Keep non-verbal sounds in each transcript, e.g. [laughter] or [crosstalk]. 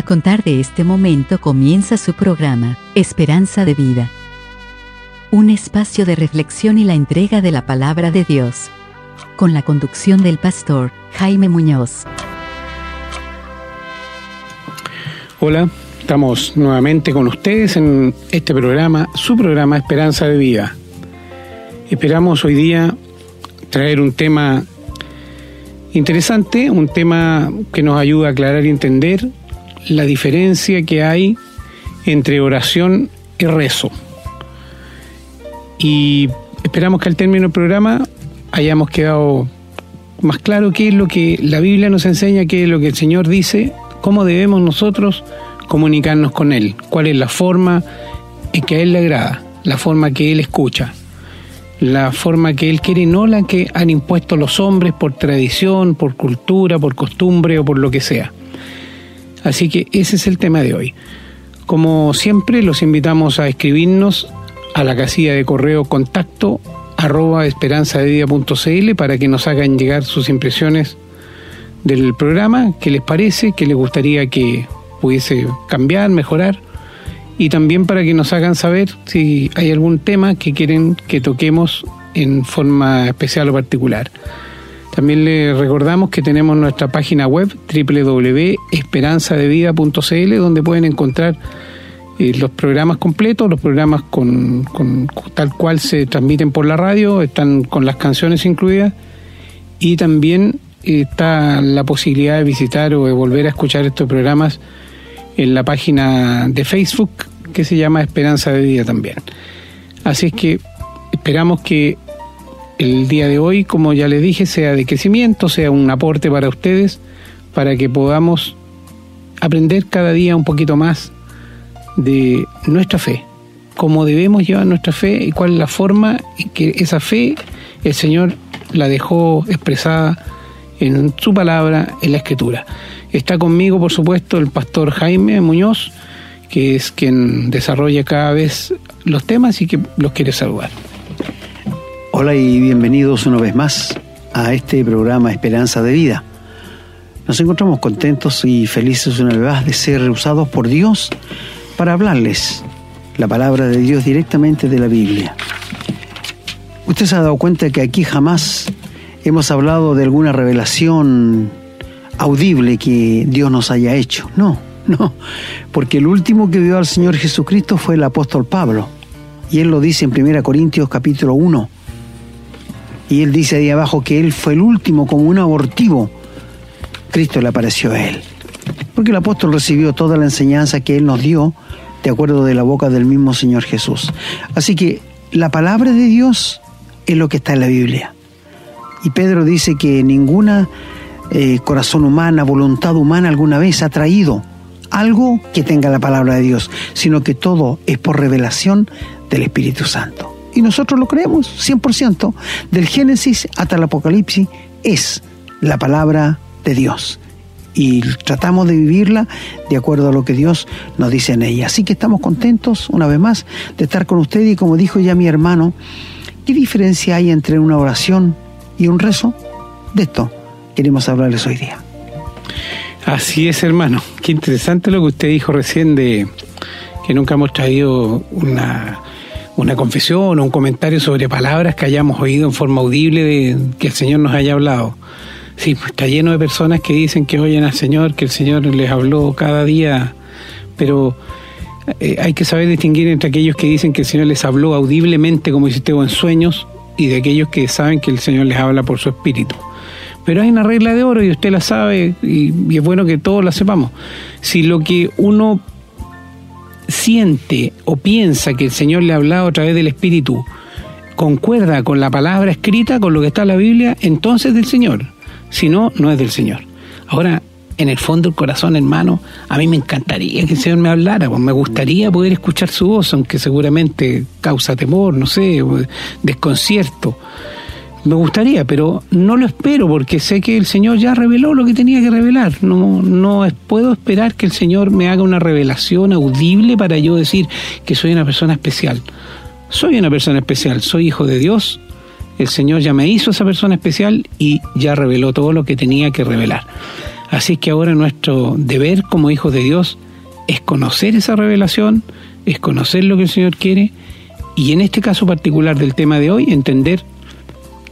A contar de este momento comienza su programa, Esperanza de Vida. Un espacio de reflexión y la entrega de la palabra de Dios. Con la conducción del pastor Jaime Muñoz. Hola, estamos nuevamente con ustedes en este programa, su programa Esperanza de Vida. Esperamos hoy día traer un tema interesante, un tema que nos ayuda a aclarar y entender la diferencia que hay entre oración y rezo. Y esperamos que al término del programa hayamos quedado más claro qué es lo que la Biblia nos enseña, qué es lo que el Señor dice, cómo debemos nosotros comunicarnos con Él, cuál es la forma en que a Él le agrada, la forma que Él escucha, la forma que Él quiere, no la que han impuesto los hombres por tradición, por cultura, por costumbre o por lo que sea. Así que ese es el tema de hoy. Como siempre, los invitamos a escribirnos a la casilla de correo contacto arroba esperanzadevida.cl para que nos hagan llegar sus impresiones del programa, qué les parece, qué les gustaría que pudiese cambiar, mejorar, y también para que nos hagan saber si hay algún tema que quieren que toquemos en forma especial o particular. También les recordamos que tenemos nuestra página web www.esperanzadevida.cl donde pueden encontrar eh, los programas completos, los programas con, tal cual se transmiten por la radio, están con las canciones incluidas y también está la posibilidad de visitar o de volver a escuchar estos programas en la página de Facebook que se llama Esperanza de Vida también. Así es que esperamos que el día de hoy, como ya les dije, sea de crecimiento, sea un aporte para ustedes, para que podamos aprender cada día un poquito más de nuestra fe, cómo debemos llevar nuestra fe y cuál es la forma en que esa fe el Señor la dejó expresada en su palabra, en la escritura. Está conmigo, por supuesto, el pastor Jaime Muñoz, que es quien desarrolla cada vez los temas y que los quiere saludar. Hola y bienvenidos una vez más a este programa Esperanza de Vida. Nos encontramos contentos y felices una vez más de ser usados por Dios para hablarles la palabra de Dios directamente de la Biblia. Usted se ha dado cuenta que aquí jamás hemos hablado de alguna revelación audible que Dios nos haya hecho. No, no, porque el último que vio al Señor Jesucristo fue el apóstol Pablo. Y él lo dice en 1 Corintios capítulo 1, y él dice ahí abajo que él fue el último como un abortivo. Cristo le apareció a él. Porque el apóstol recibió toda la enseñanza que él nos dio de acuerdo de la boca del mismo Señor Jesús. Así que la palabra de Dios es lo que está en la Biblia. Y Pedro dice que ninguna eh, corazón humana, voluntad humana alguna vez ha traído algo que tenga la palabra de Dios, sino que todo es por revelación del Espíritu Santo y nosotros lo creemos 100%, del Génesis hasta el Apocalipsis, es la palabra de Dios. Y tratamos de vivirla de acuerdo a lo que Dios nos dice en ella. Así que estamos contentos, una vez más, de estar con usted y como dijo ya mi hermano, ¿qué diferencia hay entre una oración y un rezo? De esto queremos hablarles hoy día. Así es, hermano. Qué interesante lo que usted dijo recién de que nunca hemos traído una una confesión o un comentario sobre palabras que hayamos oído en forma audible de que el Señor nos haya hablado. Sí, pues está lleno de personas que dicen que oyen al Señor, que el Señor les habló cada día, pero eh, hay que saber distinguir entre aquellos que dicen que el Señor les habló audiblemente, como dice en sueños, y de aquellos que saben que el Señor les habla por su espíritu. Pero hay una regla de oro y usted la sabe y es bueno que todos la sepamos. Si lo que uno siente o piensa que el Señor le ha hablado a través del Espíritu concuerda con la palabra escrita, con lo que está en la Biblia, entonces del Señor. Si no, no es del Señor. Ahora, en el fondo del corazón, hermano, a mí me encantaría que el Señor me hablara, pues me gustaría poder escuchar su voz, aunque seguramente causa temor, no sé, desconcierto. Me gustaría, pero no lo espero porque sé que el Señor ya reveló lo que tenía que revelar. No, puedo esperar que el Señor me haga una revelación audible para yo decir que soy una persona especial. Soy una persona especial, soy hijo de Dios. El Señor ya me hizo esa persona especial y ya reveló todo lo que tenía que revelar. Así que ahora nuestro deber como hijos de Dios es conocer esa revelación, es conocer lo que el Señor quiere y en este caso particular del tema de hoy entender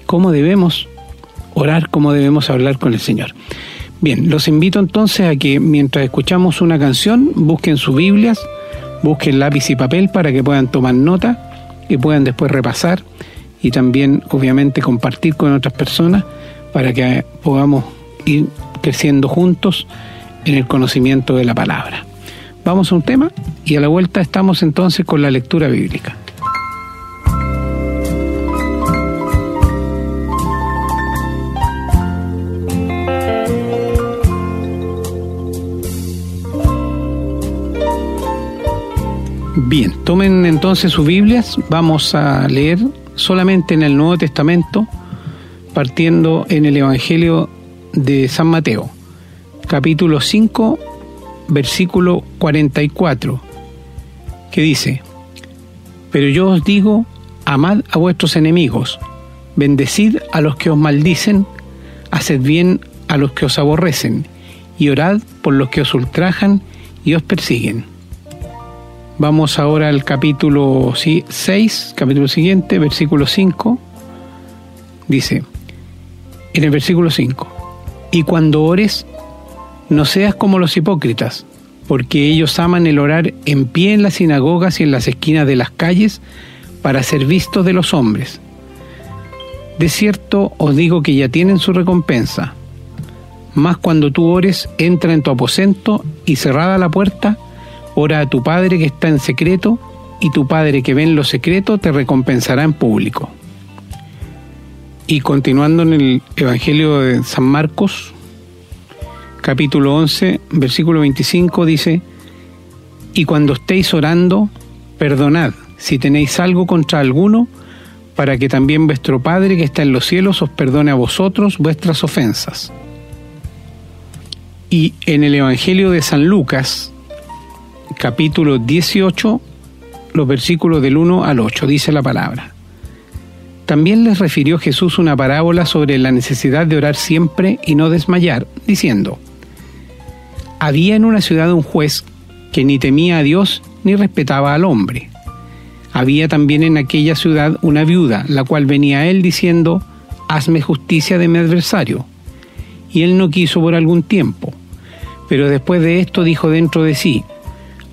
cómo debemos orar, cómo debemos hablar con el Señor. Bien, los invito entonces a que mientras escuchamos una canción busquen sus Biblias, busquen lápiz y papel para que puedan tomar nota y puedan después repasar y también obviamente compartir con otras personas para que podamos ir creciendo juntos en el conocimiento de la palabra. Vamos a un tema y a la vuelta estamos entonces con la lectura bíblica. Bien, tomen entonces sus Biblias, vamos a leer solamente en el Nuevo Testamento, partiendo en el Evangelio de San Mateo, capítulo 5, versículo 44, que dice, Pero yo os digo, amad a vuestros enemigos, bendecid a los que os maldicen, haced bien a los que os aborrecen, y orad por los que os ultrajan y os persiguen. Vamos ahora al capítulo 6, capítulo siguiente, versículo 5. Dice, en el versículo 5, y cuando ores, no seas como los hipócritas, porque ellos aman el orar en pie en las sinagogas y en las esquinas de las calles para ser vistos de los hombres. De cierto os digo que ya tienen su recompensa. Mas cuando tú ores, entra en tu aposento y cerrada la puerta, ora a tu Padre que está en secreto, y tu Padre que ve en lo secreto te recompensará en público. Y continuando en el Evangelio de San Marcos, capítulo 11, versículo 25, dice, Y cuando estéis orando, perdonad si tenéis algo contra alguno, para que también vuestro Padre que está en los cielos os perdone a vosotros vuestras ofensas. Y en el Evangelio de San Lucas, capítulo 18, los versículos del 1 al 8, dice la palabra. También les refirió Jesús una parábola sobre la necesidad de orar siempre y no desmayar, diciendo, Había en una ciudad un juez que ni temía a Dios ni respetaba al hombre. Había también en aquella ciudad una viuda, la cual venía a él diciendo, Hazme justicia de mi adversario. Y él no quiso por algún tiempo. Pero después de esto dijo dentro de sí,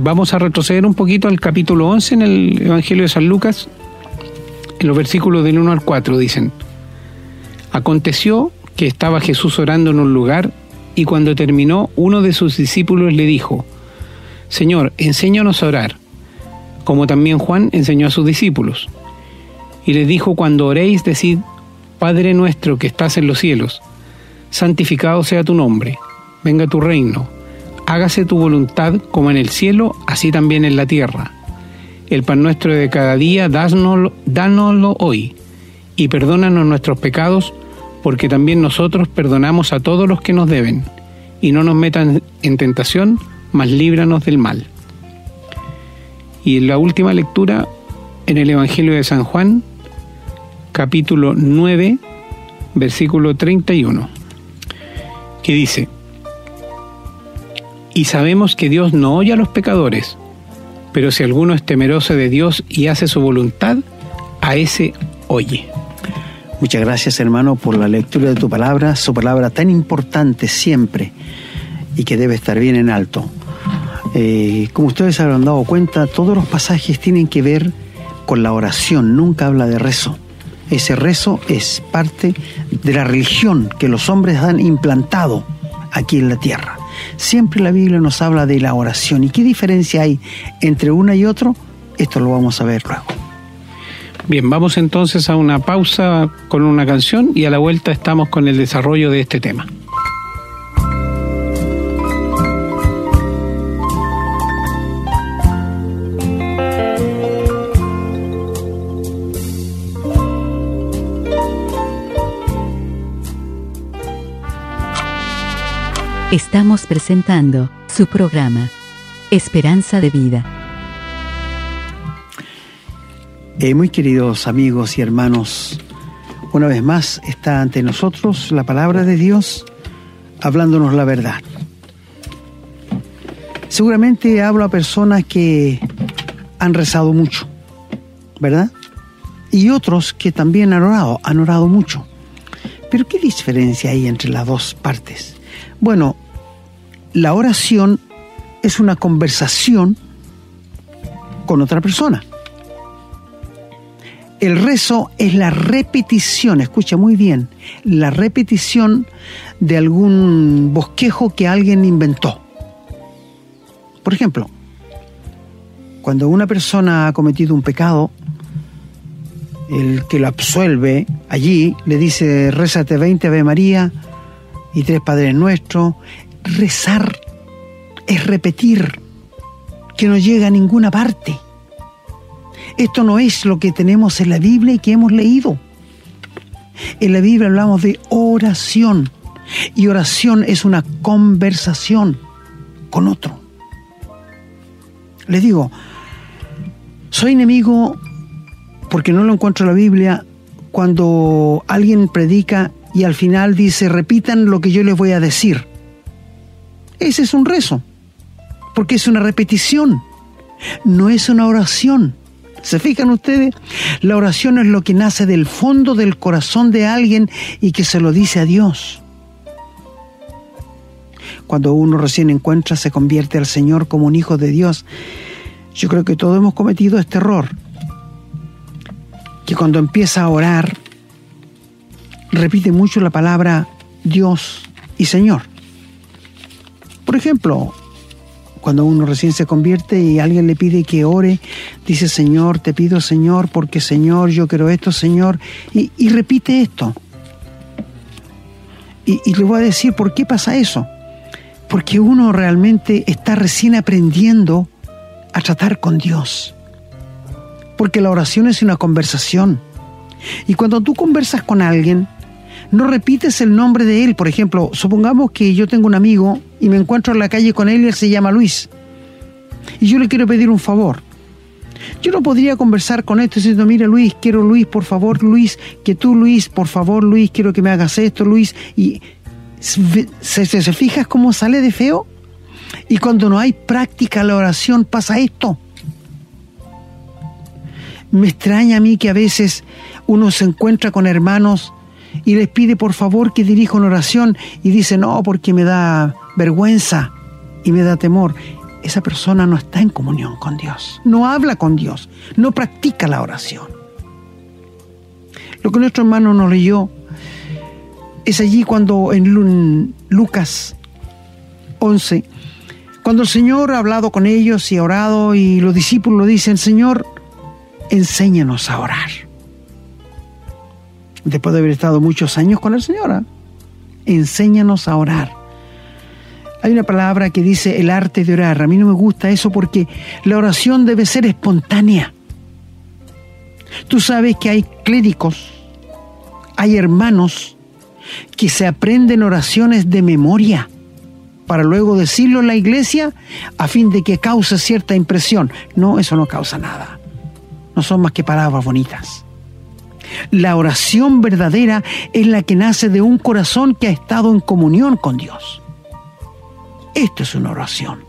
Vamos a retroceder un poquito al capítulo 11 en el Evangelio de San Lucas, en los versículos del 1 al 4 dicen, Aconteció que estaba Jesús orando en un lugar y cuando terminó uno de sus discípulos le dijo, Señor, enséñanos a orar, como también Juan enseñó a sus discípulos. Y les dijo, cuando oréis, decid, Padre nuestro que estás en los cielos, santificado sea tu nombre, venga tu reino hágase tu voluntad como en el cielo, así también en la tierra. El pan nuestro de cada día, dánoslo, hoy, y perdónanos nuestros pecados, porque también nosotros perdonamos a todos los que nos deben, y no nos metan en tentación, mas líbranos del mal. Y en la última lectura, en el Evangelio de San Juan, capítulo 9, versículo 31, que dice, y sabemos que Dios no oye a los pecadores, pero si alguno es temeroso de Dios y hace su voluntad, a ese oye. Muchas gracias hermano por la lectura de tu palabra, su palabra tan importante siempre y que debe estar bien en alto. Eh, como ustedes habrán dado cuenta, todos los pasajes tienen que ver con la oración, nunca habla de rezo. Ese rezo es parte de la religión que los hombres han implantado aquí en la tierra. Siempre la Biblia nos habla de la oración. ¿Y qué diferencia hay entre una y otro? Esto lo vamos a ver luego. Bien, vamos entonces a una pausa con una canción y a la vuelta estamos con el desarrollo de este tema. Estamos presentando su programa, Esperanza de Vida. Eh, muy queridos amigos y hermanos, una vez más está ante nosotros la palabra de Dios hablándonos la verdad. Seguramente hablo a personas que han rezado mucho, ¿verdad? Y otros que también han orado, han orado mucho. Pero ¿qué diferencia hay entre las dos partes? Bueno, la oración es una conversación con otra persona. El rezo es la repetición, escucha muy bien, la repetición de algún bosquejo que alguien inventó. Por ejemplo, cuando una persona ha cometido un pecado, el que lo absuelve allí le dice, rézate 20 Ave María y tres Padres Nuestros, rezar es repetir, que no llega a ninguna parte. Esto no es lo que tenemos en la Biblia y que hemos leído. En la Biblia hablamos de oración y oración es una conversación con otro. Les digo, soy enemigo porque no lo encuentro en la Biblia cuando alguien predica y al final dice, repitan lo que yo les voy a decir. Ese es un rezo, porque es una repetición, no es una oración. ¿Se fijan ustedes? La oración es lo que nace del fondo del corazón de alguien y que se lo dice a Dios. Cuando uno recién encuentra, se convierte al Señor como un hijo de Dios. Yo creo que todos hemos cometido este error. Que cuando empieza a orar, repite mucho la palabra Dios y Señor. Por ejemplo, cuando uno recién se convierte y alguien le pide que ore, dice, Señor, te pido, Señor, porque Señor, yo quiero esto, Señor, y, repite esto. Y, y le voy a decir, ¿por qué pasa eso? Porque uno realmente está recién aprendiendo a tratar con Dios. Porque la oración es una conversación. Y cuando tú conversas con alguien, no repites el nombre de él. Por ejemplo, supongamos que yo tengo un amigo y me encuentro en la calle con él y él se llama Luis. Y yo le quiero pedir un favor. Yo no podría conversar con esto diciendo, mira Luis, quiero Luis, por favor Luis, que tú Luis, por favor Luis, quiero que me hagas esto Luis. Y se, se, fijas cómo sale de feo. Y cuando no hay práctica la oración pasa esto. Me extraña a mí que a veces uno se encuentra con hermanos y les pide por favor que dirija una oración y dice, no, porque me da vergüenza y me da temor. Esa persona no está en comunión con Dios, no habla con Dios, no practica la oración. Lo que nuestro hermano nos leyó es allí cuando en Lucas 11, cuando el Señor ha hablado con ellos y ha orado y los discípulos dicen, Señor, enséñanos a orar después de haber estado muchos años con el Señor. Enséñanos a orar. Hay una palabra que dice el arte de orar. A mí no me gusta eso porque la oración debe ser espontánea. Tú sabes que hay clérigos, hay hermanos que se aprenden oraciones de memoria para luego decirlo en la iglesia a fin de que cause cierta impresión. No, eso no causa nada. No son más que palabras bonitas. La oración verdadera es la que nace de un corazón que ha estado en comunión con Dios. Esto es una oración,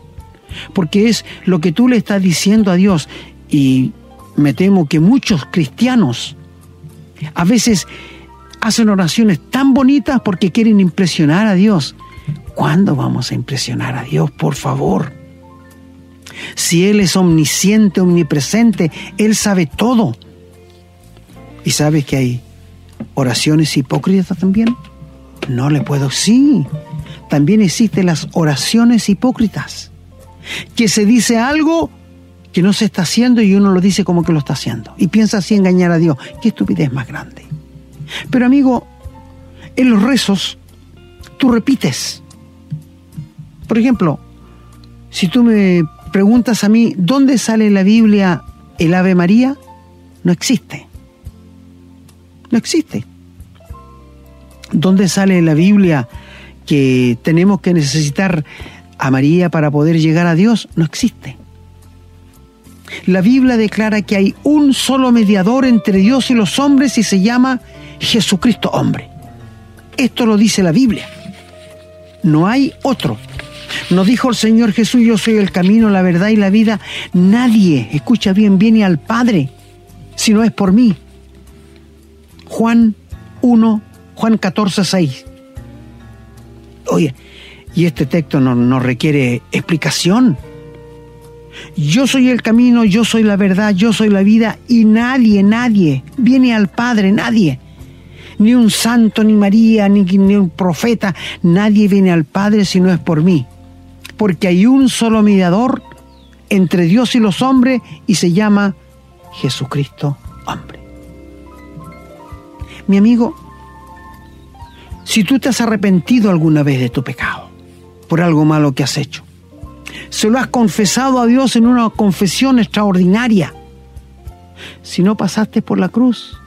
porque es lo que tú le estás diciendo a Dios y me temo que muchos cristianos a veces hacen oraciones tan bonitas porque quieren impresionar a Dios. ¿Cuándo vamos a impresionar a Dios, por favor? Si Él es omnisciente, omnipresente, Él sabe todo. ¿Y sabes que hay oraciones hipócritas también? No le puedo. Sí, también existen las oraciones hipócritas. Que se dice algo que no se está haciendo y uno lo dice como que lo está haciendo. Y piensa así engañar a Dios. Qué estupidez más grande. Pero amigo, en los rezos tú repites. Por ejemplo, si tú me preguntas a mí, ¿dónde sale en la Biblia el Ave María? No existe. No existe. ¿Dónde sale en la Biblia que tenemos que necesitar a María para poder llegar a Dios no existe. La Biblia declara que hay un solo mediador entre Dios y los hombres y se llama Jesucristo hombre. Esto lo dice la Biblia. No hay otro. Nos dijo el Señor Jesús, yo soy el camino, la verdad y la vida. Nadie, escucha bien, viene al Padre si no es por mí. Juan 1, Juan 14, 6. Oye, y este texto no, no requiere explicación. Yo soy el camino, yo soy la verdad, yo soy la vida y nadie, nadie viene al Padre, nadie. Ni un santo, ni María, ni, ni un profeta, nadie viene al Padre si no es por mí. Porque hay un solo mediador entre Dios y los hombres y se llama Jesucristo hombre. Mi amigo, si tú te has arrepentido alguna vez de tu pecado, por algo malo que has hecho, se lo has confesado a Dios en una confesión extraordinaria, si no pasaste por la cruz,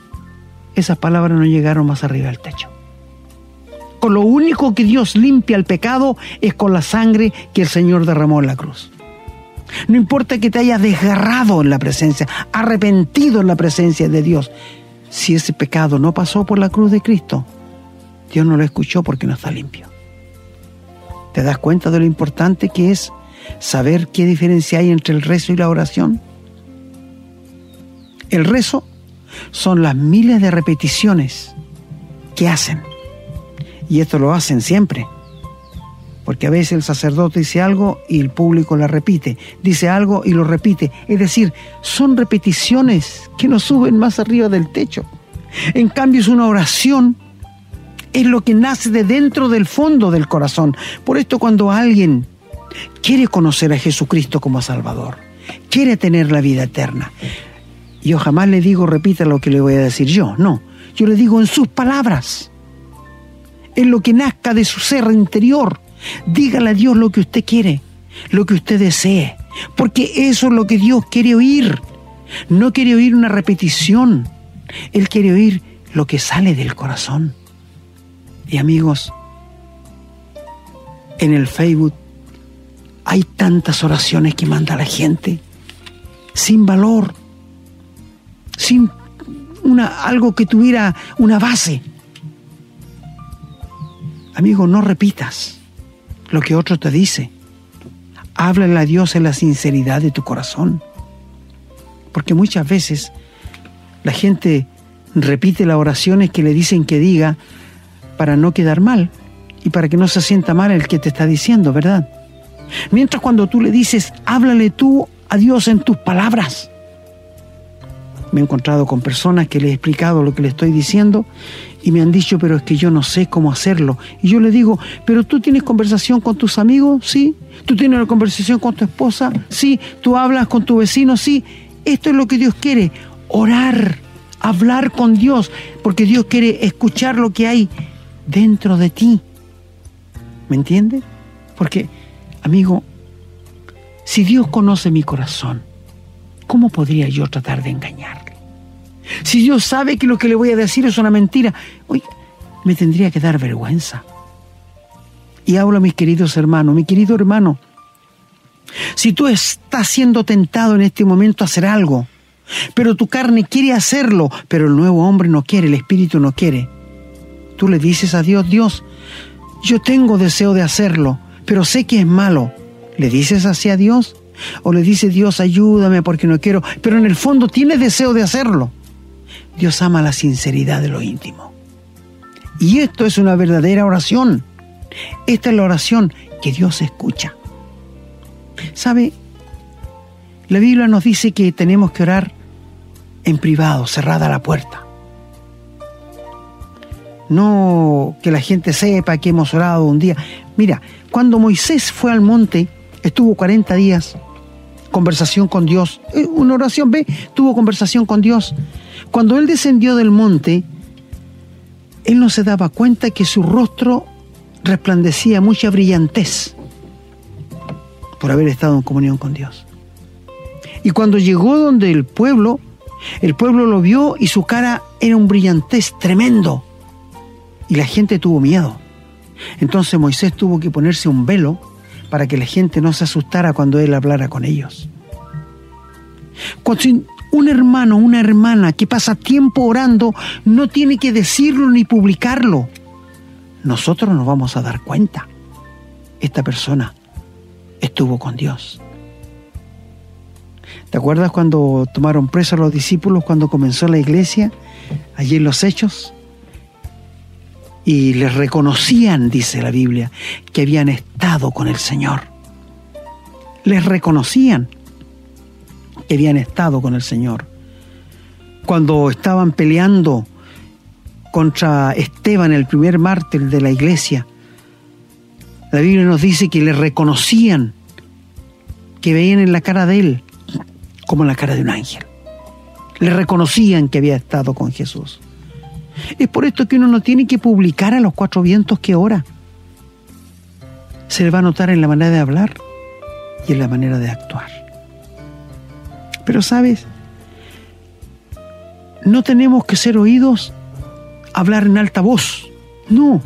esas palabras no llegaron más arriba del techo. Con lo único que Dios limpia el pecado es con la sangre que el Señor derramó en la cruz. No importa que te hayas desgarrado en la presencia, arrepentido en la presencia de Dios. Si ese pecado no pasó por la cruz de Cristo, Dios no lo escuchó porque no está limpio. ¿Te das cuenta de lo importante que es saber qué diferencia hay entre el rezo y la oración? El rezo son las miles de repeticiones que hacen. Y esto lo hacen siempre porque a veces el sacerdote dice algo y el público la repite, dice algo y lo repite. Es decir, son repeticiones que nos suben más arriba del techo. En cambio es una oración, es lo que nace de dentro del fondo del corazón. Por esto cuando alguien quiere conocer a Jesucristo como Salvador, quiere tener la vida eterna, yo jamás le digo repita lo que le voy a decir yo, no, yo le digo en sus palabras, en lo que nazca de su ser interior Dígale a Dios lo que usted quiere, lo que usted desee, porque eso es lo que Dios quiere oír. No quiere oír una repetición, Él quiere oír lo que sale del corazón. Y amigos, en el Facebook hay tantas oraciones que manda la gente sin valor, sin una, algo que tuviera una base. Amigo, no repitas lo que otro te dice. Háblale a Dios en la sinceridad de tu corazón. Porque muchas veces la gente repite las oraciones que le dicen que diga para no quedar mal y para que no se sienta mal el que te está diciendo, ¿verdad? Mientras cuando tú le dices, háblale tú a Dios en tus palabras. Me he encontrado con personas que le he explicado lo que le estoy diciendo y me han dicho, pero es que yo no sé cómo hacerlo. Y yo le digo, pero tú tienes conversación con tus amigos, sí. Tú tienes una conversación con tu esposa, sí. Tú hablas con tu vecino, sí. Esto es lo que Dios quiere, orar, hablar con Dios, porque Dios quiere escuchar lo que hay dentro de ti. ¿Me entiendes? Porque, amigo, si Dios conoce mi corazón, ¿cómo podría yo tratar de engañar? Si Dios sabe que lo que le voy a decir es una mentira, me tendría que dar vergüenza. Y hablo a mis queridos hermanos, mi querido hermano, si tú estás siendo tentado en este momento a hacer algo, pero tu carne quiere hacerlo, pero el nuevo hombre no quiere, el espíritu no quiere, tú le dices a Dios, Dios, yo tengo deseo de hacerlo, pero sé que es malo. ¿Le dices así a Dios? ¿O le dice Dios, ayúdame porque no quiero? Pero en el fondo tiene deseo de hacerlo. Dios ama la sinceridad de lo íntimo. Y esto es una verdadera oración. Esta es la oración que Dios escucha. ¿Sabe? La Biblia nos dice que tenemos que orar en privado, cerrada la puerta. No que la gente sepa que hemos orado un día. Mira, cuando Moisés fue al monte, estuvo 40 días, conversación con Dios, eh, una oración, ve, tuvo conversación con Dios. Cuando él descendió del monte, él no se daba cuenta que su rostro resplandecía mucha brillantez por haber estado en comunión con Dios. Y cuando llegó donde el pueblo, el pueblo lo vio y su cara era un brillantez tremendo. Y la gente tuvo miedo. Entonces Moisés tuvo que ponerse un velo para que la gente no se asustara cuando él hablara con ellos. Un hermano, una hermana que pasa tiempo orando, no tiene que decirlo ni publicarlo. Nosotros nos vamos a dar cuenta. Esta persona estuvo con Dios. ¿Te acuerdas cuando tomaron presos a los discípulos cuando comenzó la iglesia? Allí en los hechos. Y les reconocían, dice la Biblia, que habían estado con el Señor. Les reconocían que habían estado con el Señor. Cuando estaban peleando contra Esteban, el primer mártir de la iglesia, la Biblia nos dice que le reconocían, que veían en la cara de él como en la cara de un ángel. Le reconocían que había estado con Jesús. Es por esto que uno no tiene que publicar a los cuatro vientos que ora. Se le va a notar en la manera de hablar y en la manera de actuar. Pero sabes, no tenemos que ser oídos hablar en alta voz. No.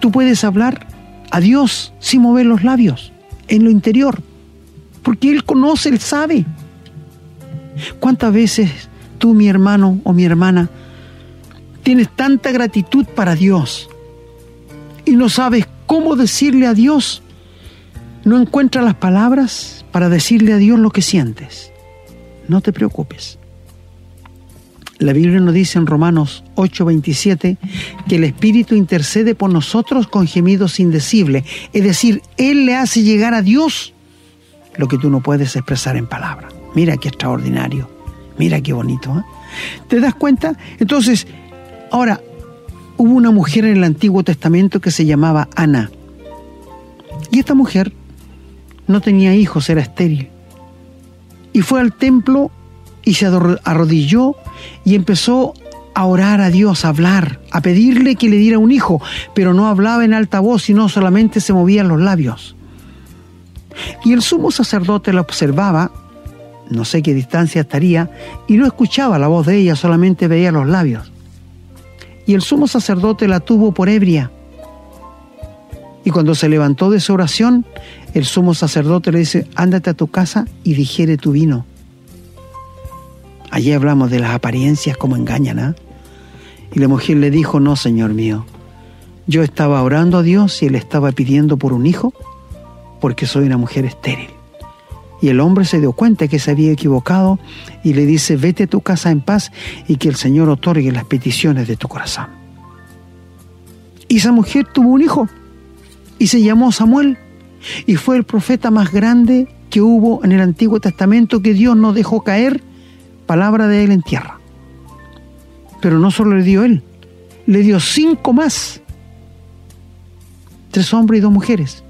Tú puedes hablar a Dios sin mover los labios, en lo interior, porque Él conoce, Él sabe. ¿Cuántas veces tú, mi hermano o mi hermana, tienes tanta gratitud para Dios y no sabes cómo decirle a Dios, no encuentras las palabras para decirle a Dios lo que sientes. No te preocupes. La Biblia nos dice en Romanos 8:27 que el Espíritu intercede por nosotros con gemidos indecibles. Es decir, Él le hace llegar a Dios lo que tú no puedes expresar en palabras. Mira qué extraordinario, mira qué bonito. ¿eh? ¿Te das cuenta? Entonces, Ahora, hubo una mujer en el Antiguo Testamento que se llamaba Ana. Y esta mujer no tenía hijos, era estéril. Y fue al templo y se arrodilló y empezó a orar a Dios, a hablar, a pedirle que le diera un hijo, pero no hablaba en alta voz, sino solamente se movían los labios. Y el sumo sacerdote la observaba, no sé qué distancia estaría, y no escuchaba la voz de ella, solamente veía los labios y el sumo sacerdote la tuvo por ebria. Y cuando se levantó de su oración, el sumo sacerdote le dice, ándate a tu casa y digiere tu vino. Allí hablamos de las apariencias como engañan, ¿ah? Y la mujer le dijo, no, Señor mío, yo estaba orando a Dios y él estaba pidiendo por un hijo porque soy una mujer estéril. Y el hombre se dio cuenta que se había equivocado y le dice, vete a tu casa en paz y que el Señor otorgue las peticiones de tu corazón. Y esa mujer tuvo un hijo y se llamó Samuel y fue el profeta más grande que hubo en el Antiguo Testamento que Dios no dejó caer palabra de él en tierra. Pero no solo le dio él, le dio cinco más. Tres hombres y dos mujeres.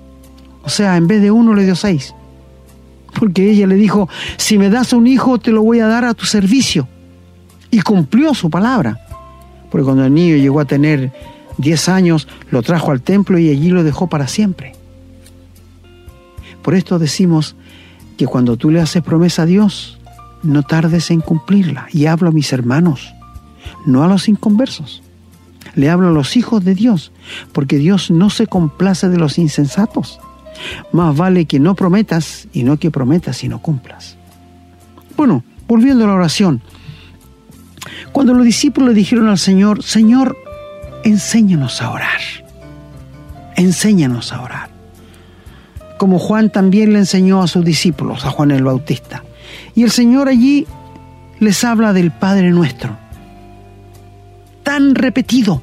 O sea, en vez de uno le dio seis porque ella le dijo, si me das un hijo te lo voy a dar a tu servicio. Y cumplió su palabra. Porque cuando el niño llegó a tener 10 años, lo trajo al templo y allí lo dejó para siempre. Por esto decimos que cuando tú le haces promesa a Dios, no tardes en cumplirla. Y hablo a mis hermanos, no a los inconversos. Le hablo a los hijos de Dios, porque Dios no se complace de los insensatos. Más vale que no prometas y no que prometas y no cumplas. Bueno, volviendo a la oración. Cuando los discípulos dijeron al Señor, Señor, enséñanos a orar. Enséñanos a orar. Como Juan también le enseñó a sus discípulos, a Juan el Bautista. Y el Señor allí les habla del Padre nuestro. Tan repetido,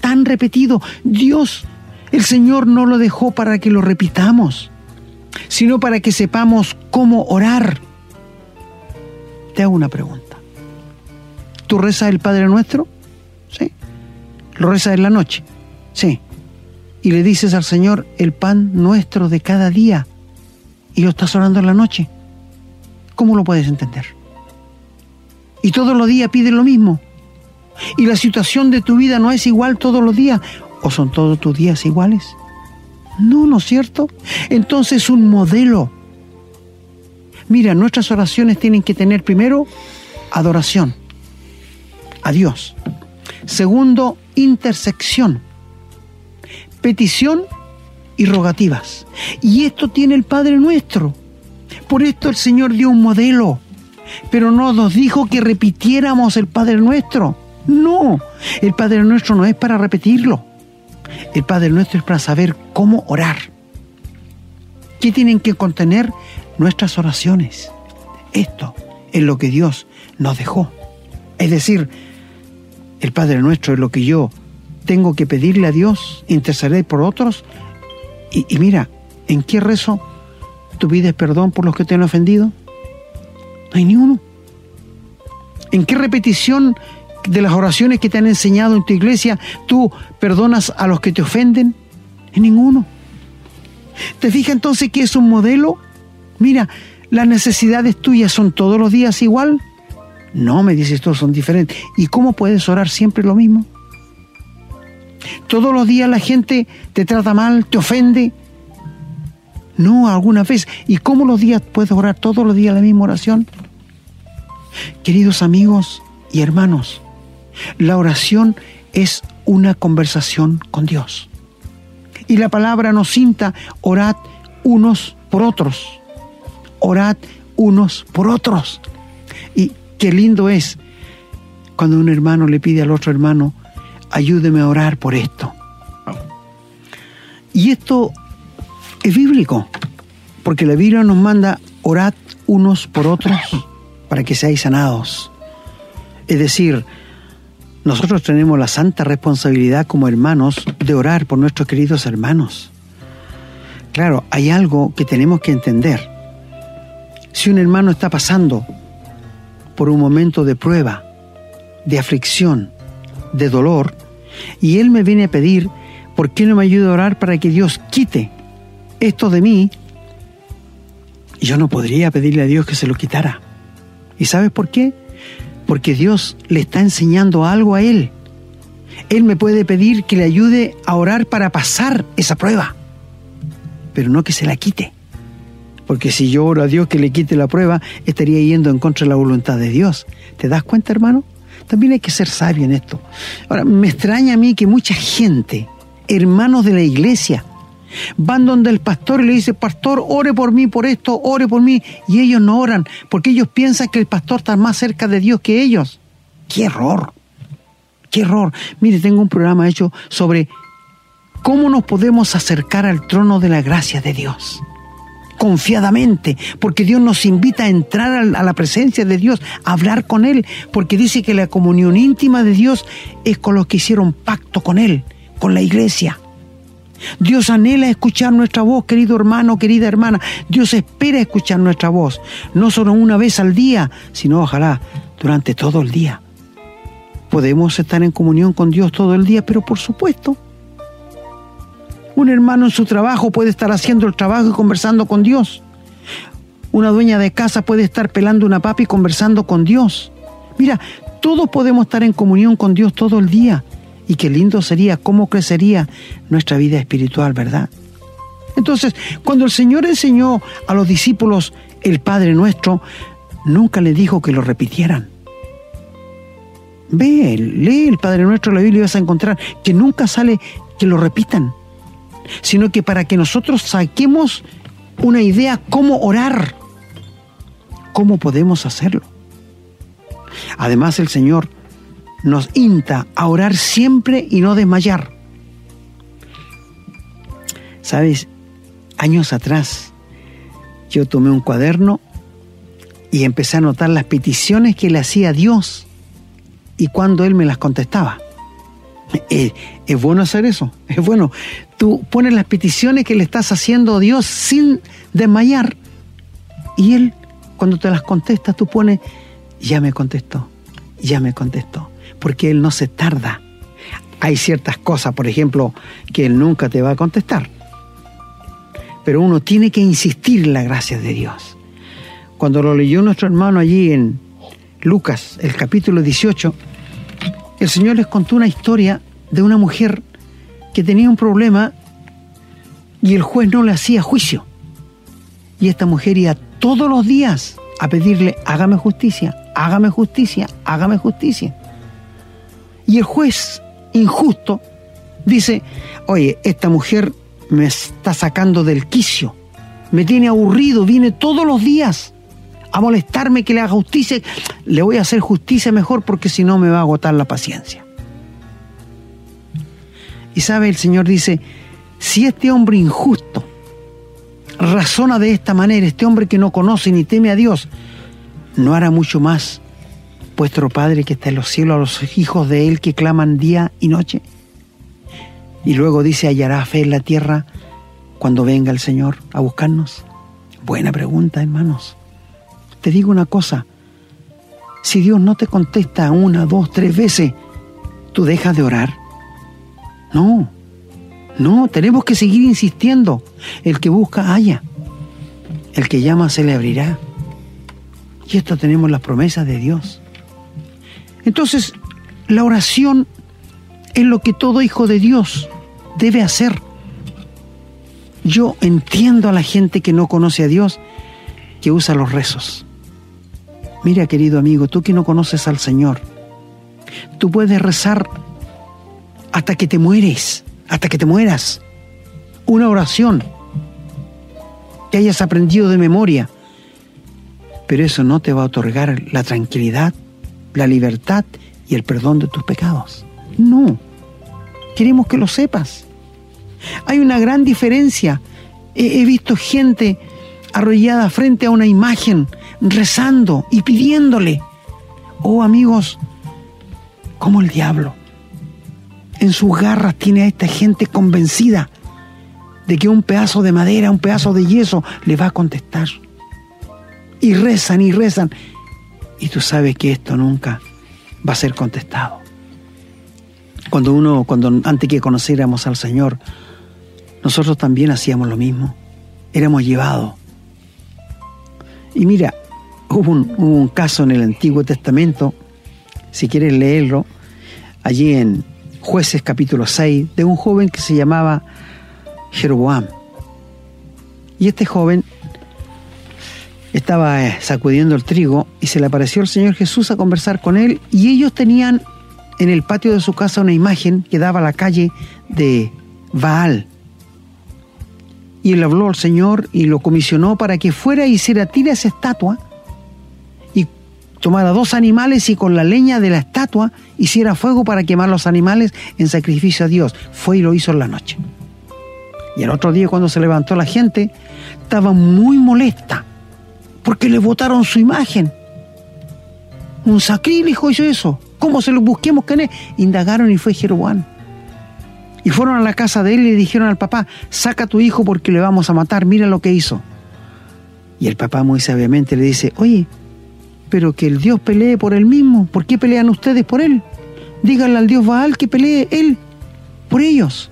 tan repetido. Dios el Señor no lo dejó para que lo repitamos, sino para que sepamos cómo orar. Te hago una pregunta. ¿Tú rezas el Padre Nuestro? ¿Lo rezas en la noche? Sí. Y le dices al Señor el pan nuestro de cada día y lo estás orando en la noche. ¿Cómo lo puedes entender? Y todos los días pide lo mismo. Y la situación de tu vida no es igual todos los días. ¿O son todos tus días iguales? No, ¿no es cierto? Entonces un modelo. Mira, nuestras oraciones tienen que tener primero adoración a Dios. Segundo, intersección. petición y rogativas. Y esto tiene el Padre nuestro. Por esto el Señor dio un modelo, pero no nos dijo que repitiéramos el Padre nuestro. No, el Padre nuestro no es para repetirlo. El Padre nuestro es para saber cómo orar. ¿Qué tienen que contener nuestras oraciones? Esto es lo que Dios nos dejó. Es decir, el Padre nuestro es lo que yo tengo que pedirle a Dios, interceder por otros. Y, mira, ¿en qué rezo tú pides perdón por los que te han ofendido? No hay ni uno. ¿En qué repetición de las oraciones que te han enseñado en tu iglesia tú perdonas a los que te ofenden? En ninguno. ¿Te fijas entonces que es un modelo? Mira, las necesidades tuyas son todos los días igual. No, me dices, todos son diferentes. ¿Y cómo puedes orar siempre lo mismo? Todos los días la gente te trata mal, te ofende. No, alguna vez. ¿Y cómo los días puedes orar todos los días la misma oración? Queridos amigos y hermanos, la oración es una conversación con Dios. Y la palabra nos cinta, orad unos por otros. Orad unos por otros. Qué lindo es cuando un hermano le pide al otro hermano, ayúdeme a orar por esto. Y esto es bíblico, porque la Biblia nos manda orad unos por otros para que seáis sanados. Es decir, nosotros tenemos la santa responsabilidad como hermanos de orar por nuestros queridos hermanos. Claro, hay algo que tenemos que entender. Si un hermano está pasando por un momento de prueba, de aflicción, de dolor, y él me viene a pedir, ¿por qué no me ayuda a orar para que Dios quite esto de mí? Yo no podría pedirle a Dios que se lo quitara. ¿Y sabes por qué? Porque Dios le está enseñando algo a él. Él me puede pedir que le ayude a orar para pasar esa prueba, pero no que se la quite. Porque si yo oro a Dios que le quite la prueba, estaría yendo en contra de la voluntad de Dios. ¿Te das cuenta, hermano? También hay que ser sabio en esto. Ahora, me extraña a mí que mucha gente, hermanos de la iglesia, van donde el pastor y le dice, pastor, ore por mí, por esto, ore por mí, y ellos no oran, porque ellos piensan que el pastor está más cerca de Dios que ellos. ¡Qué error! ¡Qué error! Mire, tengo un programa hecho sobre cómo nos podemos acercar al trono de la gracia de Dios confiadamente, porque Dios nos invita a entrar a la presencia de Dios, a hablar con Él, porque dice que la comunión íntima de Dios es con los que hicieron pacto con Él, con la iglesia. Dios anhela escuchar nuestra voz, querido hermano, querida hermana. Dios espera escuchar nuestra voz, no solo una vez al día, sino ojalá durante todo el día. Podemos estar en comunión con Dios todo el día, pero por supuesto, un hermano en su trabajo puede estar haciendo el trabajo y conversando con Dios. Una dueña de casa puede estar pelando una papa y conversando con Dios. Mira, todos podemos estar en comunión con Dios todo el día. Y qué lindo sería, cómo crecería nuestra vida espiritual, ¿verdad? Entonces, cuando el Señor enseñó a los discípulos el Padre nuestro, nunca le dijo que lo repitieran. Ve, lee el Padre nuestro en la Biblia y vas a encontrar que nunca sale que lo repitan sino que para que nosotros saquemos una idea cómo orar, cómo podemos hacerlo. Además el Señor nos insta a orar siempre y no desmayar. Sabes, años atrás yo tomé un cuaderno y empecé a anotar las peticiones que le hacía a Dios y cuando Él me las contestaba. Es, es, bueno hacer eso, es bueno tú pones las peticiones que le estás haciendo a Dios sin desmayar y Él cuando te las contesta tú pones, ya me contestó, ya me contestó, porque Él no se tarda. Hay ciertas cosas, por ejemplo, que Él nunca te va a contestar, pero uno tiene que insistir en la gracia de Dios. Cuando lo leyó nuestro hermano allí en Lucas, el capítulo 18, el Señor les contó una historia de una mujer que tenía un problema y el juez no le hacía juicio. Y esta mujer iba todos los días a pedirle, hágame justicia, hágame justicia, hágame justicia. Y el juez injusto Dice, oye, esta mujer me está sacando del quicio, me tiene aburrido, viene todos los días a molestarme que le haga justicia. Le voy a hacer justicia mejor porque si no me va a agotar la paciencia. Y sabe, el Señor dice, si este hombre injusto razona de esta manera, este hombre que no conoce ni teme a Dios, no hará mucho más vuestro Padre que está en los cielos a los hijos de Él que claman día y noche. Y luego dice, hallará fe en la tierra cuando venga el Señor a buscarnos. Buena pregunta, hermanos. Te digo una cosa, si Dios no te contesta una, dos, tres veces, ¿tú dejas de orar? No, no, tenemos que seguir insistiendo. El que busca, haya. El que llama, se le abrirá. Y esto tenemos las promesas de Dios. Entonces, la oración es lo que todo hijo de Dios debe hacer. Yo entiendo a la gente que no conoce a Dios, que usa los rezos. Mira, querido amigo, tú que no conoces al Señor, tú puedes rezar hasta que te mueres, hasta que te mueras. Una oración que hayas aprendido de memoria. Pero eso no te va a otorgar la tranquilidad, la libertad y el perdón de tus pecados. No. Queremos que lo sepas. Hay una gran diferencia. He, visto gente arrollada frente a una imagen, rezando y pidiéndole. Oh amigos, como el diablo en sus garras tiene a esta gente convencida de que un pedazo de madera, un pedazo de yeso le va a contestar. Y rezan y rezan. Y tú sabes que esto nunca va a ser contestado. Cuando uno, cuando antes que conociéramos al Señor, nosotros también hacíamos lo mismo. Éramos llevados. Y mira, hubo un, caso en el Antiguo Testamento, si quieres leerlo, allí en, Jueces capítulo 6, de un joven que se llamaba Jeroboam. Y este joven estaba eh, sacudiendo el trigo y se le apareció el Señor Jesús a conversar con él y ellos tenían en el patio de su casa una imagen que daba a la calle de Baal. Y él habló al Señor y lo comisionó para que fuera y hiciera tira esa estatua tomara dos animales y con la leña de la estatua hiciera fuego para quemar los animales en sacrificio a Dios. Fue y lo hizo en la noche. Y el otro día cuando se levantó la gente, estaba muy molesta porque le botaron su imagen. Un sacrílego hizo eso. ¿Cómo se lo busquemos que es? Indagaron y fue Jeroboam. Y fueron a la casa de él y le dijeron al papá, saca a tu hijo porque le vamos a matar, mira lo que hizo. Y el papá muy sabiamente le dice, oye, pero que el Dios pelee por él mismo. ¿Por qué pelean ustedes por él? Díganle al Dios Baal que pelee él por ellos.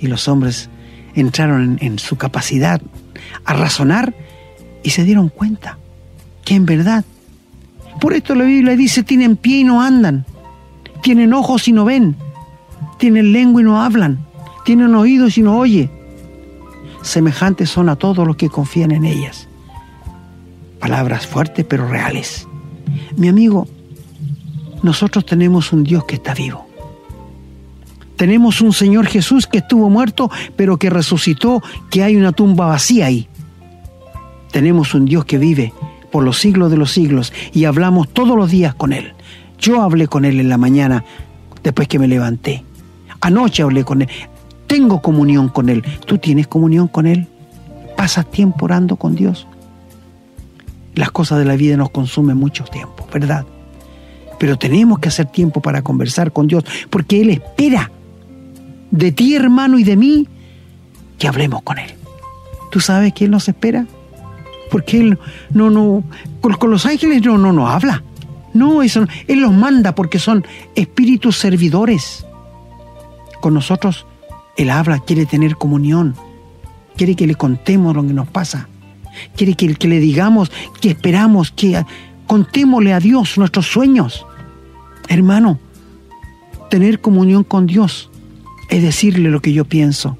Y los hombres entraron en, en su capacidad a razonar y se dieron cuenta que en verdad, por esto la Biblia dice, tienen pie y no andan, tienen ojos y no ven, tienen lengua y no hablan, tienen oídos y no oye. Semejantes son a todos los que confían en ellas. Palabras fuertes pero reales. Mi amigo, nosotros tenemos un Dios que está vivo. Tenemos un Señor Jesús que estuvo muerto pero que resucitó, que hay una tumba vacía ahí. Tenemos un Dios que vive por los siglos de los siglos y hablamos todos los días con Él. Yo hablé con Él en la mañana después que me levanté. Anoche hablé con Él. Tengo comunión con Él. ¿Tú tienes comunión con Él? ¿Pasas tiempo orando con Dios? Las cosas de la vida nos consumen mucho tiempo, ¿verdad? Pero tenemos que hacer tiempo para conversar con Dios, porque Él espera de ti, hermano, y de mí, que hablemos con Él. ¿Tú sabes que Él nos espera? Porque Él no, no, con, los ángeles no, no nos habla. No, eso, Él los manda porque son espíritus servidores. Con nosotros Él habla, quiere tener comunión, quiere que le contemos lo que nos pasa. Quiere que, que le digamos, que esperamos, que contémosle a Dios nuestros sueños. Hermano, tener comunión con Dios es decirle lo que yo pienso.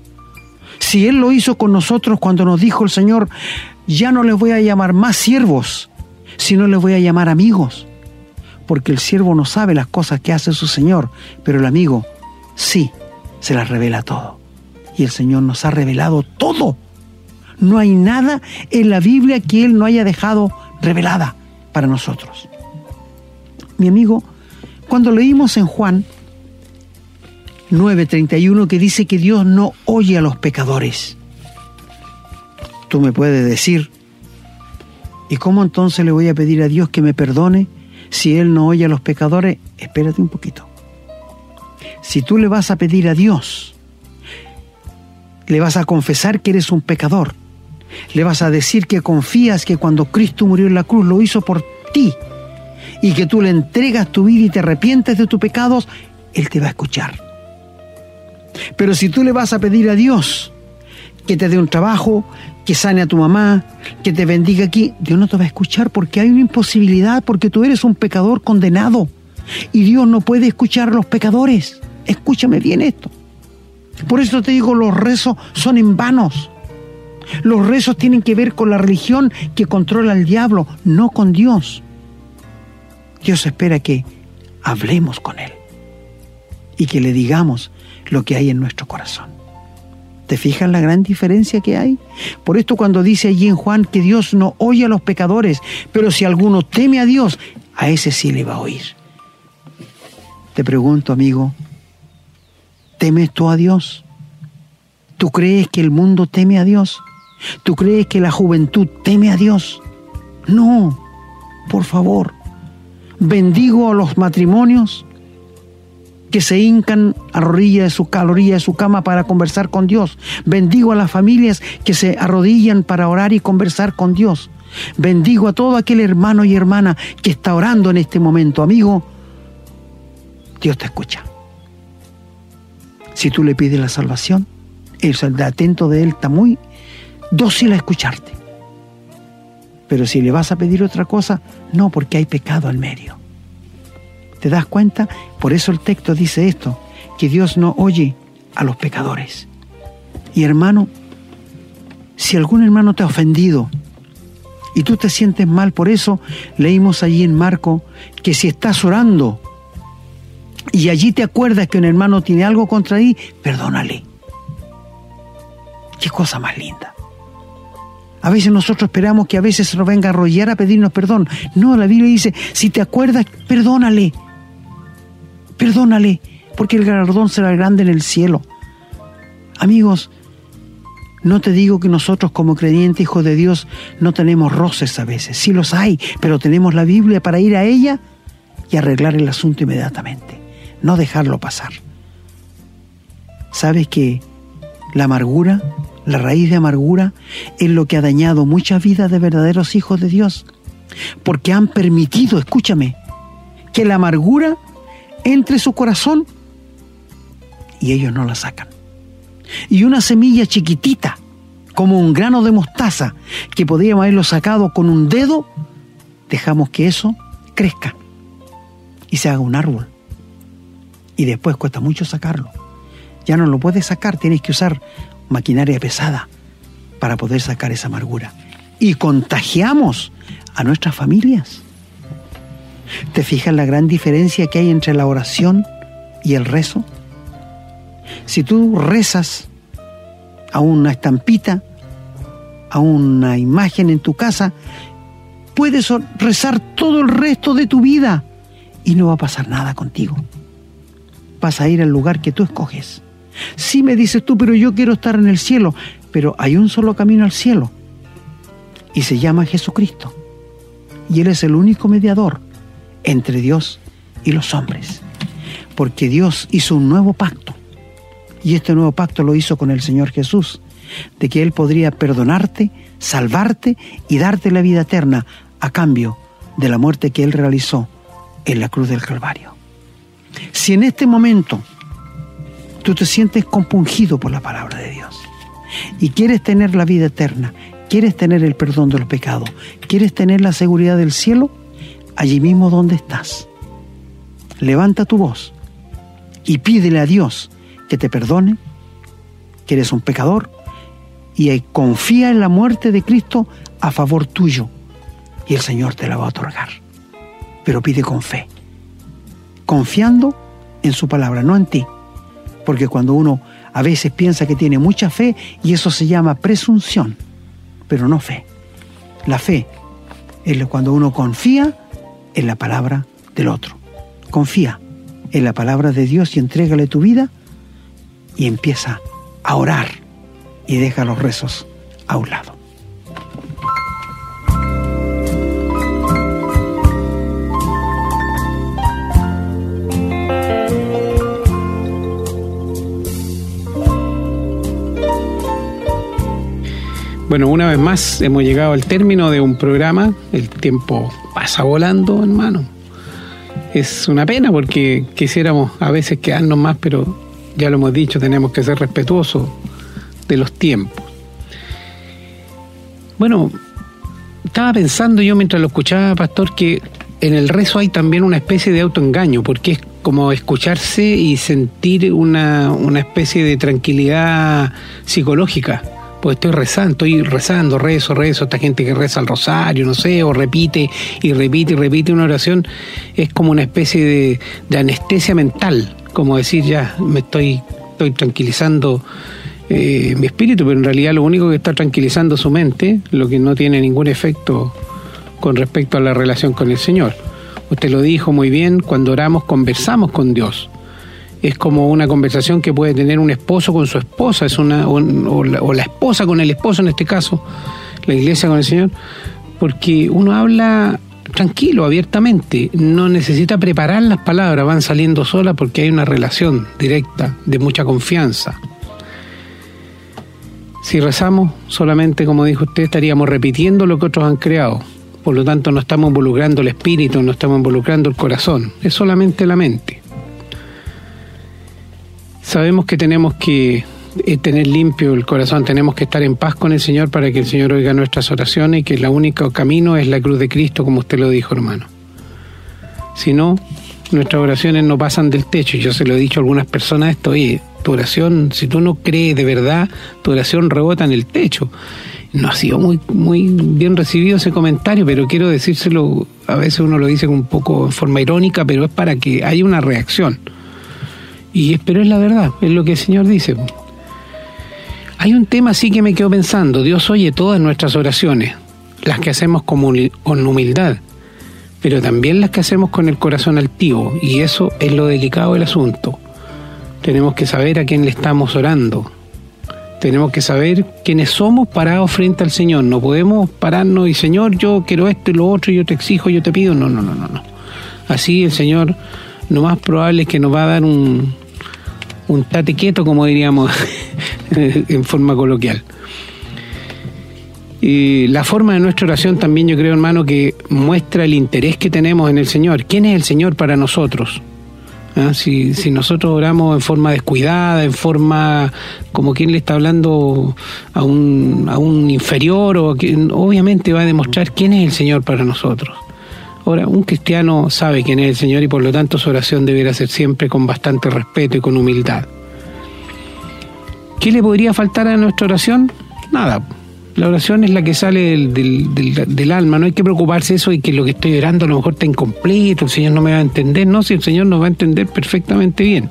Si Él lo hizo con nosotros cuando nos dijo el Señor, ya no les voy a llamar más siervos, sino les voy a llamar amigos. Porque el siervo no sabe las cosas que hace su Señor, pero el amigo sí. se las revela todo. Y el Señor nos ha revelado todo. No hay nada en la Biblia que Él no haya dejado revelada para nosotros. Mi amigo, cuando leímos en Juan 9:31 que dice que Dios no oye a los pecadores, tú me puedes decir, ¿y cómo entonces le voy a pedir a Dios que me perdone si Él no oye a los pecadores? Espérate un poquito. Si tú le vas a pedir a Dios, le vas a confesar que eres un pecador, le vas a decir que confías que cuando Cristo murió en la cruz lo hizo por ti y que tú le entregas tu vida y te arrepientes de tus pecados, Él te va a escuchar. Pero si tú le vas a pedir a Dios que te dé un trabajo, que sane a tu mamá, que te bendiga aquí, Dios no te va a escuchar porque hay una imposibilidad, porque tú eres un pecador condenado y Dios no puede escuchar a los pecadores. Escúchame bien esto. Por eso te digo, los rezos son en vanos. Los rezos tienen que ver con la religión que controla al diablo, no con Dios. Dios espera que hablemos con Él y que le digamos lo que hay en nuestro corazón. ¿Te fijas la gran diferencia que hay? Por esto cuando dice allí en Juan que Dios no oye a los pecadores, pero si alguno teme a Dios, a ese sí le va a oír. Te pregunto, amigo, ¿temes tú a Dios? ¿Tú crees que el mundo teme a Dios? ¿Tú crees que la juventud teme a Dios? No, por favor. Bendigo a los matrimonios que se hincan a rodilla de su caloría de su cama para conversar con Dios. Bendigo a las familias que se arrodillan para orar y conversar con Dios. Bendigo a todo aquel hermano y hermana que está orando en este momento. Amigo, Dios te escucha. Si tú le pides la salvación, saldrá atento de Él, está muy dócil a escucharte. Pero si le vas a pedir otra cosa, no, porque hay pecado al medio. ¿Te das cuenta? Por eso el texto dice esto, que Dios no oye a los pecadores. Y hermano, si algún hermano te ha ofendido y tú te sientes mal por eso, leímos allí en Marco que si estás orando y allí te acuerdas que un hermano tiene algo contra ti, perdónale. Qué cosa más linda. A veces nosotros esperamos que a veces se nos venga a arrollar a pedirnos perdón. No, la Biblia dice, si te acuerdas, perdónale. Perdónale, porque el galardón será grande en el cielo. Amigos, no te digo que nosotros como creyentes, hijos de Dios, no tenemos roces a veces. Sí los hay, pero tenemos la Biblia para ir a ella y arreglar el asunto inmediatamente. No dejarlo pasar. ¿Sabes que la amargura, la raíz de amargura, es lo que ha dañado muchas vidas de verdaderos hijos de Dios? Porque han permitido, escúchame, que la amargura entre su corazón y ellos no la sacan. Y una semilla chiquitita, como un grano de mostaza, que podríamos haberlo sacado con un dedo, dejamos que eso crezca y se haga un árbol. Y después cuesta mucho sacarlo. Ya no lo puedes sacar, tienes que usar maquinaria pesada para poder sacar esa amargura. Y contagiamos a nuestras familias. ¿Te fijas la gran diferencia que hay entre la oración y el rezo? Si tú rezas a una estampita, a una imagen en tu casa, puedes rezar todo el resto de tu vida y no va a pasar nada contigo. Vas a ir al lugar que tú escoges. Sí me dices tú, pero yo quiero estar en el cielo, pero hay un solo camino al cielo y se llama Jesucristo. Y Él es el único mediador entre Dios y los hombres. Porque Dios hizo un nuevo pacto. Y este nuevo pacto lo hizo con el Señor Jesús, de que Él podría perdonarte, salvarte y darte la vida eterna a cambio de la muerte que Él realizó en la cruz del Calvario. Si en este momento tú te sientes compungido por la palabra de Dios y quieres tener la vida eterna, quieres tener el perdón de los pecados, quieres tener la seguridad del cielo, allí mismo donde estás. Levanta tu voz y pídele a Dios que te perdone, que eres un pecador, y confía en la muerte de Cristo a favor tuyo, y el Señor te la va a otorgar. Pero pide con fe, confiando en su palabra, no en ti, Porque cuando uno a veces piensa que tiene mucha fe y eso se llama presunción, pero no fe. La fe es cuando uno confía en la palabra del otro. Confía en la palabra de Dios y entrégale tu vida y empieza a orar y deja los rezos a un lado. Bueno, una vez más hemos llegado al término de un programa. El tiempo pasa volando, hermano. Es una pena porque quisiéramos a veces quedarnos más, pero ya lo hemos dicho, tenemos que ser respetuosos de los tiempos. Bueno, estaba pensando yo mientras lo escuchaba, pastor, que en el rezo hay también una especie de autoengaño, porque es como escucharse y sentir una, una especie de tranquilidad psicológica pues estoy rezando, estoy rezando, rezo, rezo, esta gente que reza el rosario, no sé, o repite y repite y repite una oración, es como una especie de, anestesia mental, como decir ya me estoy, estoy tranquilizando eh, mi espíritu, pero en realidad lo único que está tranquilizando su mente, lo que no tiene ningún efecto con respecto a la relación con el Señor. Usted lo dijo muy bien, cuando oramos conversamos con Dios es como una conversación que puede tener un esposo con su esposa, es una, o, la, esposa con el esposo en este caso, la iglesia con el Señor, porque uno habla tranquilo, abiertamente, no necesita preparar las palabras, van saliendo solas porque hay una relación directa, de mucha confianza. Si rezamos, solamente como dijo usted, estaríamos repitiendo lo que otros han creado. Por lo tanto, no estamos involucrando el espíritu, no estamos involucrando el corazón, es solamente la mente. Sabemos que tenemos que eh, tener limpio el corazón, tenemos que estar en paz con el Señor para que el Señor oiga nuestras oraciones y que el único camino es la cruz de Cristo, como usted lo dijo, hermano. Si no, nuestras oraciones no pasan del techo. Yo se lo he dicho a algunas personas esto, oye, tu oración, si tú no crees de verdad, tu oración rebota en el techo. No ha sido muy, muy bien recibido ese comentario, pero quiero decírselo, a veces uno lo dice un poco en forma irónica, pero es para que haya una reacción. Y, pero es la verdad, es lo que el Señor dice. Hay un tema así que me quedo pensando. Dios oye todas nuestras oraciones, las que hacemos con humildad, pero también las que hacemos con el corazón altivo. Y eso es lo delicado del asunto. Tenemos que saber a quién le estamos orando. Tenemos que saber quiénes somos parados frente al Señor. No podemos pararnos y Señor, yo quiero esto y lo otro, yo te exijo, yo te pido. No, no, no, no, no. Así el Señor, lo más probable es que nos va a dar un, un tate quieto, como diríamos [laughs] en forma coloquial. Y la forma de nuestra oración también yo creo, hermano, que muestra el interés que tenemos en el Señor. ¿Quién es el Señor para nosotros? ¿Ah? Si, si, nosotros oramos en forma descuidada, en forma como quien le está hablando a un, a un inferior, o obviamente va a demostrar quién es el Señor para nosotros. Ahora, un cristiano sabe quién es el Señor y por lo tanto su oración debería ser siempre con bastante respeto y con humildad. ¿Qué le podría faltar a nuestra oración? Nada. La oración es la que sale del, alma, no hay que preocuparse eso y que lo que estoy orando a lo mejor está incompleto, el Señor no me va a entender, no, si el Señor nos va a entender perfectamente bien.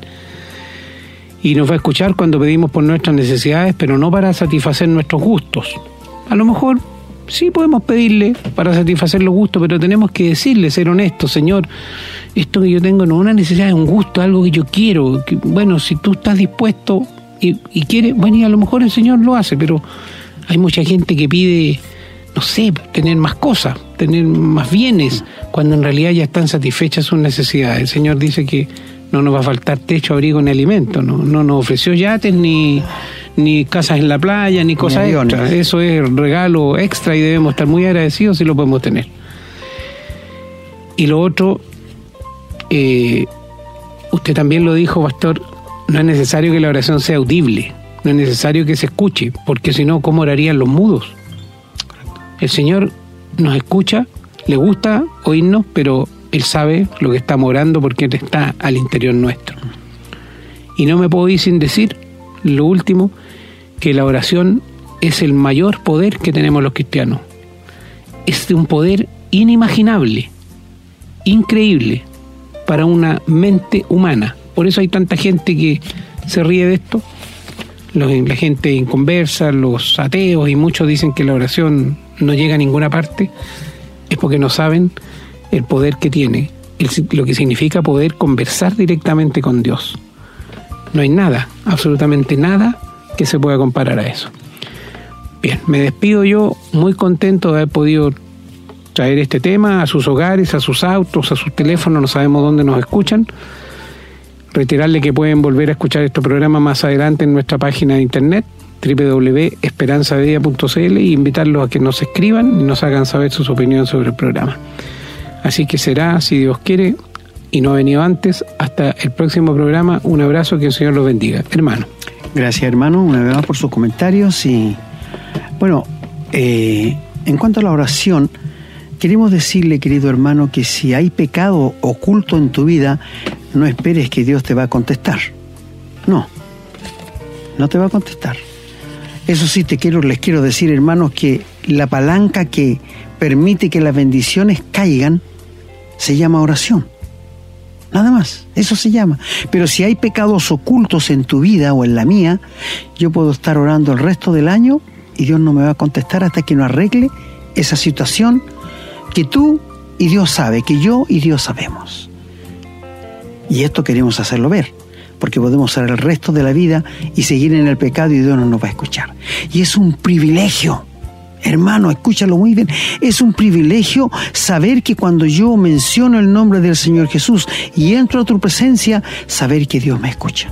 Y nos va a escuchar cuando pedimos por nuestras necesidades, pero no para satisfacer nuestros gustos. A lo mejor sí podemos pedirle para satisfacer los gustos, pero tenemos que decirle, ser honestos, Señor, esto que yo tengo no es una necesidad, es un gusto, algo que yo quiero. Bueno, si tú estás dispuesto y, y quieres, bueno, y a lo mejor el Señor lo hace, pero hay mucha gente que pide, no sé, tener más cosas, tener más bienes, cuando en realidad ya están satisfechas sus necesidades. El Señor dice que no nos va a faltar techo, abrigo ni alimento, no, no nos ofreció yates ni ni casas en la playa, ni cosas extra. Eso es regalo extra y debemos estar muy agradecidos si lo podemos tener. Y lo otro, eh, usted también lo dijo, pastor, no es necesario que la oración sea audible, no es necesario que se escuche, porque si no, ¿cómo orarían los mudos? El Señor nos escucha, le gusta oírnos, pero Él sabe lo que estamos orando porque Él está al interior nuestro. Y no me puedo ir sin decir lo último, que la oración es el mayor poder que tenemos los cristianos. Es de un poder inimaginable, increíble para una mente humana. Por eso hay tanta gente que se ríe de esto. la gente inconversa, los ateos y muchos dicen que la oración no llega a ninguna parte, es porque no saben el poder que tiene, lo que significa poder conversar directamente con Dios. No hay nada, absolutamente nada que se pueda comparar a eso. Bien, me despido yo muy contento de haber podido traer este tema a sus hogares, a sus autos, a sus teléfonos, no sabemos dónde nos escuchan. Reiterarle que pueden volver a escuchar este programa más adelante en nuestra página de internet www.esperanzadedia.cl y invitarlos a que nos escriban y nos hagan saber sus opiniones sobre el programa. Así que será, si Dios quiere, y no ha venido antes, hasta el próximo programa. Un abrazo, que el Señor los bendiga. Hermano. Gracias, hermano, una vez más por sus comentarios. Y bueno, eh, en cuanto a la oración, queremos decirle, querido hermano, que si hay pecado oculto en tu vida, no esperes que Dios te va a contestar. No, no te va a contestar. Eso sí te quiero, les quiero decir, hermanos, que la palanca que permite que las bendiciones caigan se llama oración. Nada más, eso se llama. Pero si hay pecados ocultos en tu vida o en la mía, yo puedo estar orando el resto del año y Dios no me va a contestar hasta que no arregle esa situación que tú y Dios sabe, que yo y Dios sabemos. Y esto queremos hacerlo ver, porque podemos ser el resto de la vida y seguir en el pecado y Dios no nos va a escuchar. Y es un privilegio Hermano, escúchalo muy bien. Es un privilegio saber que cuando yo menciono el nombre del Señor Jesús y entro a tu presencia, saber que Dios me escucha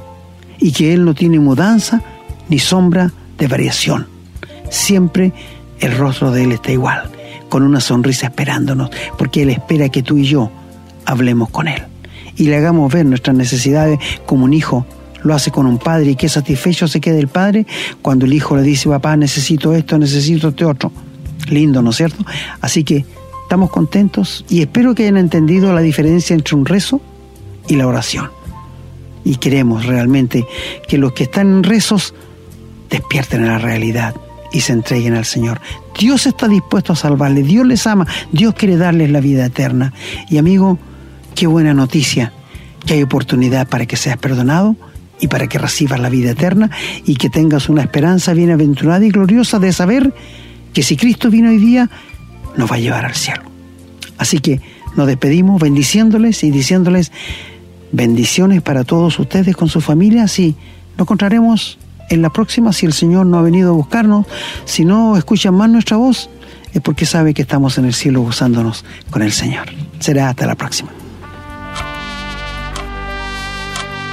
y que Él no tiene mudanza ni sombra de variación. Siempre el rostro de Él está igual, con una sonrisa esperándonos, porque Él espera que tú y yo hablemos con Él y le hagamos ver nuestras necesidades como un hijo lo hace con un padre y qué satisfecho se queda el padre cuando el hijo le dice, papá, necesito esto, necesito este otro. Lindo, ¿no es cierto? Así que estamos contentos y espero que hayan entendido la diferencia entre un rezo y la oración. Y queremos realmente que los que están en rezos despierten a la realidad y se entreguen al Señor. Dios está dispuesto a salvarles, Dios les ama, Dios quiere darles la vida eterna. Y amigo, qué buena noticia que hay oportunidad para que seas perdonado y para que recibas la vida eterna y que tengas una esperanza bienaventurada y gloriosa de saber que si Cristo vino hoy día, nos va a llevar al cielo. Así que nos despedimos bendiciéndoles y diciéndoles bendiciones para todos ustedes con su familia. Sí, nos encontraremos en la próxima si el Señor no ha venido a buscarnos. Si no escuchan más nuestra voz, es porque sabe que estamos en el cielo gozándonos con el Señor. Será hasta la próxima.